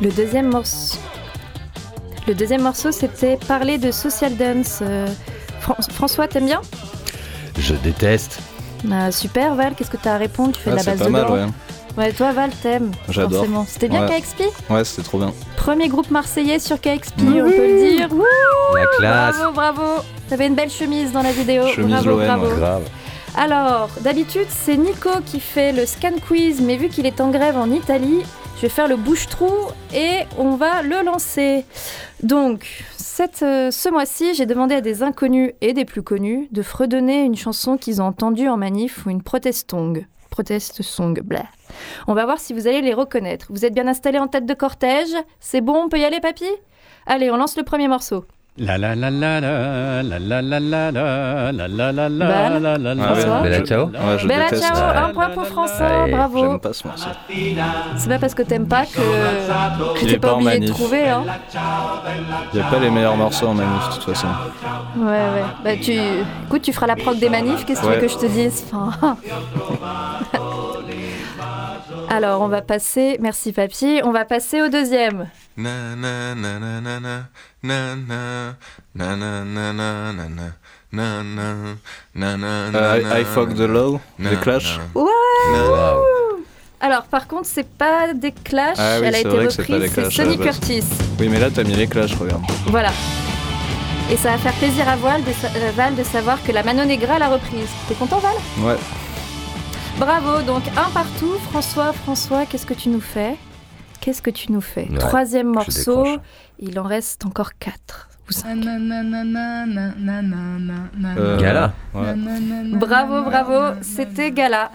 le deuxième morceau, le deuxième morceau, c'était parler de social dance. Euh, Fran- François, t'aimes bien? Je déteste. Bah, Super, Val, qu'est-ce que t'as à répondre? Tu fais Ah, de la base pas de mal, ouais. Ouais, toi, Val, t'aimes. J'adore. Forcément. C'était bien Ouais. KXP Ouais, c'était trop bien. Premier groupe marseillais sur KXP, on peut le dire. Wouh, La classe. bravo, bravo. T'avais une belle chemise dans la vidéo. Chemise bravo, bravo. ouais. Grave. Alors, d'habitude, c'est Nico qui fait le scan quiz, mais vu qu'il est en grève en Italie, je vais faire le bouche-trou et on va le lancer. Donc, euh, ce mois-ci, j'ai demandé à des inconnus et des plus connus de fredonner une chanson qu'ils ont entendue en manif ou une protest song. Protest song, blah. On va voir si vous allez les reconnaître. Vous êtes bien installés en tête de cortège? C'est bon, on peut y aller, papy? Allez, on lance le premier morceau. La la la la la la la la la la la la la la la la François Bella je- ciao. Ouais, je Bella déteste. ciao, Ouais. un point pour François, Allez, bravo. J'aime pas ce morceau. C'est pas parce que t'aimes pas que, que Il t'es est pas pas en obligé de manif. trouver. Hein. Il n'y a pas les meilleurs morceaux en manif, de toute façon. Ouais, ouais. Bah, tu... Écoute, tu feras la proc des manifs, qu'est-ce que tu veux Ouais. que je te dise enfin... Alors, on va passer, merci papy, on va passer au deuxième. Euh, I, I fuck the law, The Clash. Wow. Alors, par contre, c'est pas des Clash, Ah oui, elle a été reprise, c'est Sonny. Curtis. Oui, mais là, t'as mis les clashs, regarde. Voilà. Et ça va faire plaisir à Val de, sa- Val de savoir que la Mano Negra l'a reprise. T'es content, Val Ouais. Bravo, donc un partout. François, François, qu'est-ce que tu nous fais Qu'est-ce que tu nous fais Ouais, Troisième morceau, il en reste encore quatre. Ou cinq. Euh, Gala. Ouais. Bravo, bravo, c'était Gala.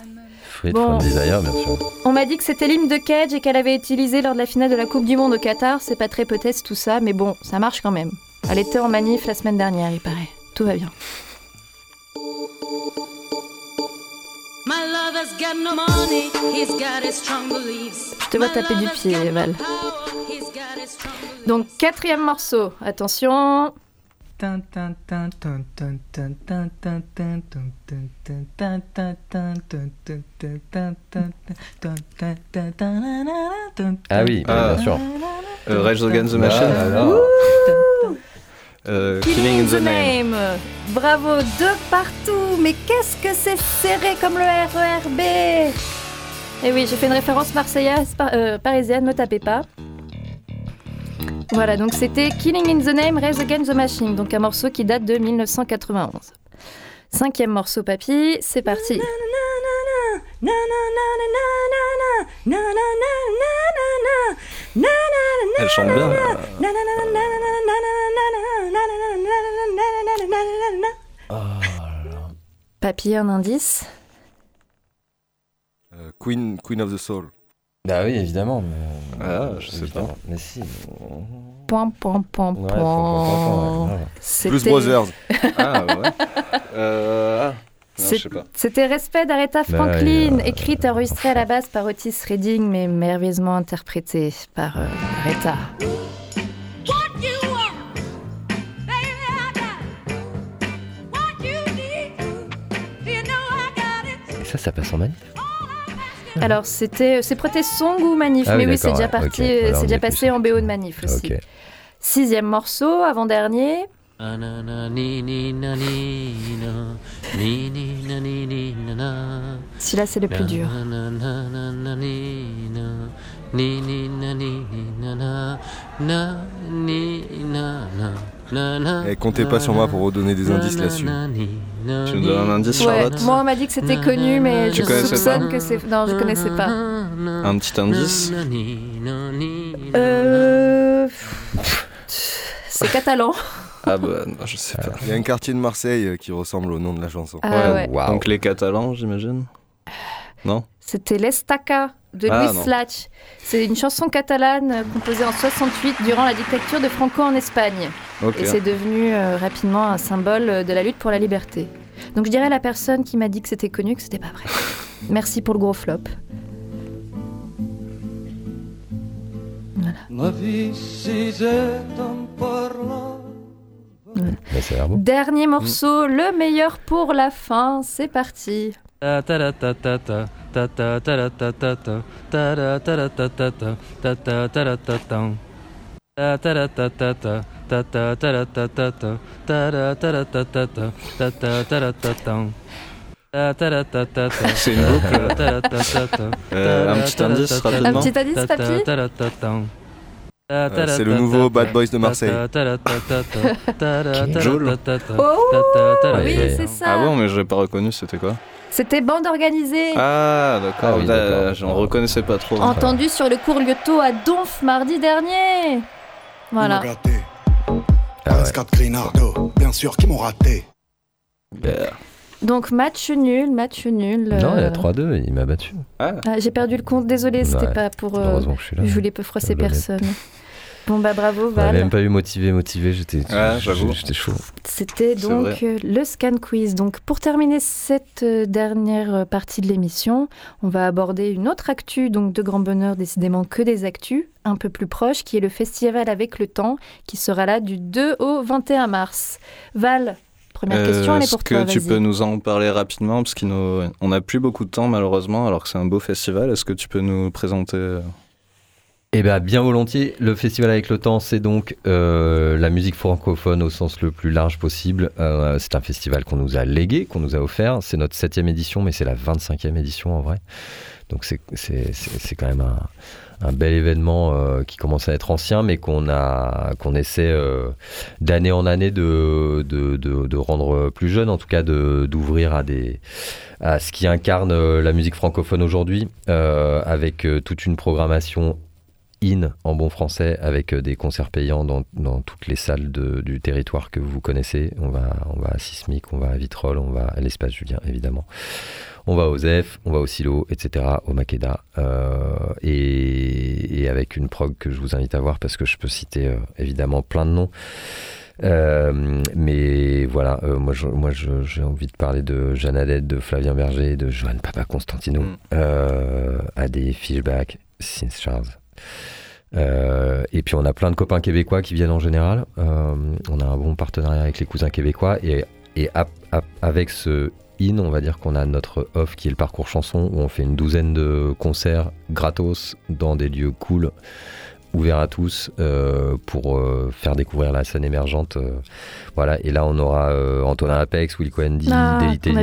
Fruit Bon. from Desire, bien sûr. On m'a dit que c'était l'hymne de Cage et qu'elle avait utilisé lors de la finale de la Coupe du Monde au Qatar. C'est pas très peut-être tout ça, mais bon, ça marche quand même. Elle était en manif la semaine dernière, il paraît. Tout va bien. Je te vois taper du pied, Val. Donc, quatrième morceau. Attention. Ah oui, Ah. bien sûr. Euh, Rage Against the Ah, Machine. Euh, Killing in the Name. Bravo, deux partout. Mais qu'est-ce que c'est serré comme le RERB Eh oui, j'ai fait une référence marseillaise par- euh, parisienne, me tapez pas. Voilà, donc c'était Killing in the Name, Raise Against the Machine, donc un morceau qui date de 1991. Cinquième morceau, papy, c'est parti. Elle chante bien. Papy, un indice Euh, Queen, Queen of the Soul. Bah oui, évidemment. Mais... Ah, je sais évidemment. pas. Mais si. Point, point, point, Ouais, point. faut- faut- faut- ouais, C'était- Blues Brothers. Ah, ouais. Euh, ah. Non, C'est- je sais pas. C'était Respect d'Aretha Bah Franklin, euh, écrite et enregistrée à la base par Otis Redding, mais merveilleusement interprétée par euh, Aretha. Et ça, ça passe en manif. Alors, c'était, c'est Protest Song ou Manif Ah Mais oui, oui, c'est déjà ouais, parti, euh, c'est on déjà passé plus- en BO de Manif aussi. Sixième morceau, avant-dernier. Celui-là, c'est le plus dur. Et comptez pas sur moi pour redonner des indices là-dessus. Tu me donnes un indice, Ouais, Charlotte moi, on m'a dit que c'était connu, mais Tu je soupçonne que c'est. Non, je connaissais pas. Un petit indice Euh. C'est catalan. Ah bah, non, je sais pas. Il y a un quartier de Marseille euh, qui ressemble au nom de la chanson. Ah ouais. Waouh. Donc les Catalans, j'imagine Non? C'était L'Estaca de Ah, Luis. Lach. C'est une chanson catalane euh, composée en 68 durant la dictature de Franco en Espagne. Ok. Et c'est devenu euh, rapidement un symbole de la lutte pour la liberté. Donc je dirais à la personne qui m'a dit que c'était connu que c'était pas vrai. Merci pour le gros flop. La vie, si parlant. Dernier morceau, le meilleur pour la fin. C'est parti. C'est une boucle. un petit indice rapidement. Euh, c'est le nouveau Bad Boys de Marseille. Joule. Oh oui, c'est ça. Ah bon, mais je l'ai pas reconnu, c'était quoi C'était bande organisée. Ah, d'accord. Ah oui, Bah. J'en reconnaissais pas trop. Entendu sur le cours Lyoto à Donf mardi dernier. Voilà. Ah ouais. S4 Grinardo, bien sûr, qui m'ont raté. Donc match nul, match nul. Non, il y euh, a 3-2, il m'a battu. ah, J'ai perdu le compte, désolé, c'était Ouais. pas pour. euh, Heureusement que je suis là. je voulais pas froisser personne. Bon bah bravo Val. même pas eu motivé, motivé, j'étais Ouais, j'avoue. j'étais chaud. C'était donc vrai. euh, le scan quiz. Donc pour terminer cette euh, dernière euh, partie de l'émission, on va aborder une autre actu, donc de grand bonheur, décidément que des actus, un peu plus proche, qui est le festival avec le temps, qui sera là du 2 au 21 mars. Val, première Euh, question, elle est Est-ce pour que toi. tu vas-y. peux nous en parler rapidement Parce qu'on n'a plus beaucoup de temps malheureusement, alors que c'est un beau festival. Est-ce que tu peux nous présenter euh, Eh bien, bien volontiers. Le Festival avec le temps, c'est donc euh, la musique francophone au sens le plus large possible. Euh, c'est un festival qu'on nous a légué, qu'on nous a offert. C'est notre septième édition, mais c'est la 25e édition en vrai. Donc c'est- quand même un, un bel événement euh, qui commence à être ancien, mais qu'on a essaie d'année en année de, de, de- rendre plus jeune, en tout cas d'ouvrir à à ce qui incarne la musique francophone aujourd'hui, avec toute une programmation in en bon français avec euh, des concerts payants dans, dans toutes les salles de- du territoire que vous connaissez. On va, on va à Sismic, on va à Vitrolles, on va à l'Espace Julien évidemment. On va au ZEF, on va au Silo, etc., au Makeda. euh, et, et avec une prog que je vous invite à voir parce que je peux citer euh, évidemment plein de noms. Euh, mais voilà, euh, moi je- moi, je- j'ai envie de parler de Jeanne Adette, de Flavien Berger, de Johan Papa Constantino, Mm. euh, à des Fishback, Since Charles. Euh, et puis on a plein de copains québécois qui viennent en général. Euh, on a un bon partenariat avec les cousins québécois et, et ap- ap- avec ce in, on va dire qu'on a notre off qui est le parcours chanson où on fait une douzaine de concerts gratos dans des lieux cool ouverts à tous euh, pour euh, faire découvrir la scène émergente. euh, voilà, et là on aura euh, Antonin Apex, Will Coendi, Ah, Deli qu'on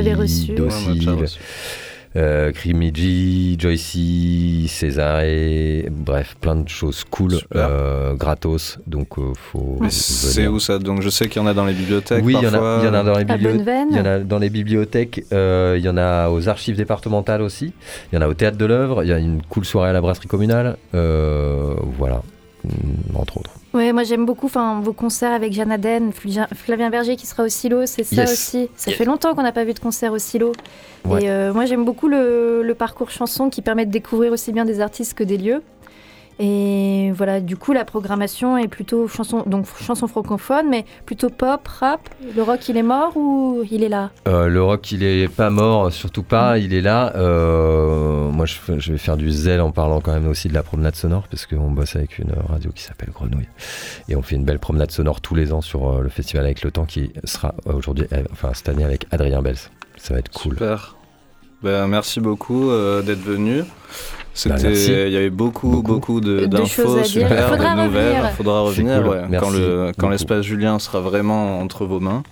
euh, Crimigi, Joycey, Césaré, bref, plein de choses cool, euh, gratos, donc euh, faut C'est où ça? Donc je sais qu'il y en a dans les bibliothèques. Oui, il y, en a, il y en a dans les bibliothèques. Il y en a dans les bibliothèques, euh, il y en a aux archives départementales aussi, il y en a au théâtre de l'œuvre, il y a une cool soirée à la brasserie communale, euh, voilà, entre autres. Ouais, moi j'aime beaucoup vos concerts avec Jeanne Aden, Flavien- Flavien Berger qui sera au Silo, c'est ça Yes. aussi. Ça Yes. fait longtemps qu'on n'a pas vu de concert au Silo. Ouais. Et euh, moi j'aime beaucoup le, le parcours chanson qui permet de découvrir aussi bien des artistes que des lieux. Et voilà, du coup la programmation est plutôt chanson, donc chanson francophone, mais plutôt pop, rap. Le rock il est mort ou il est là? Euh, le rock, il est pas mort, surtout pas, il est là. Euh, moi, je, vais faire du zèle en parlant quand même aussi de la promenade sonore, parce qu'on bosse avec une radio qui s'appelle Grenouille. Et on fait une belle promenade sonore tous les ans sur euh, le festival avec le temps qui sera aujourd'hui, enfin cette année avec Adrien Bels. Ça va être cool. Super. Ben, merci beaucoup euh, d'être venu. C'était, Bah, merci. il y avait beaucoup, beaucoup, de, d'infos super, Faudra de nouvelles. revenir. Faudra revenir cool. ouais, Merci quand le quand beaucoup. l'espace Julien sera vraiment entre vos mains.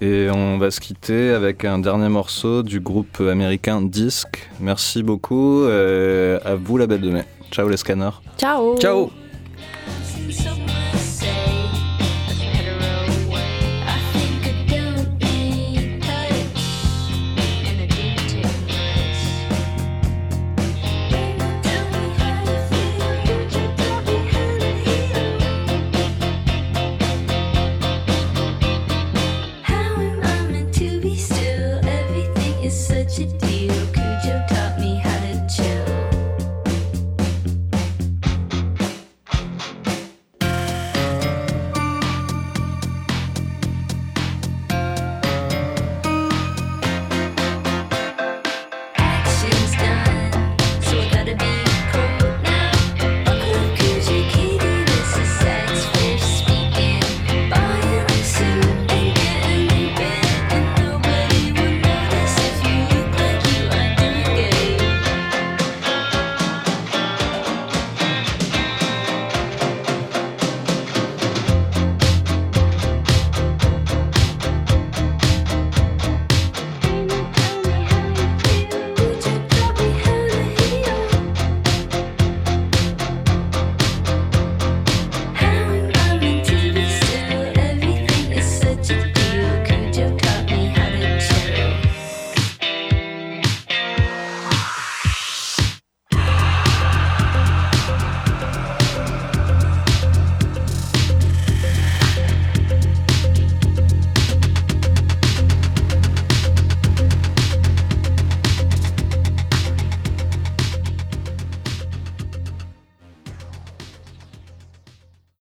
Et on va se quitter avec un dernier morceau du groupe américain Disc. Merci beaucoup. euh, à vous la belle de mai. Ciao les scanners. Ciao Ciao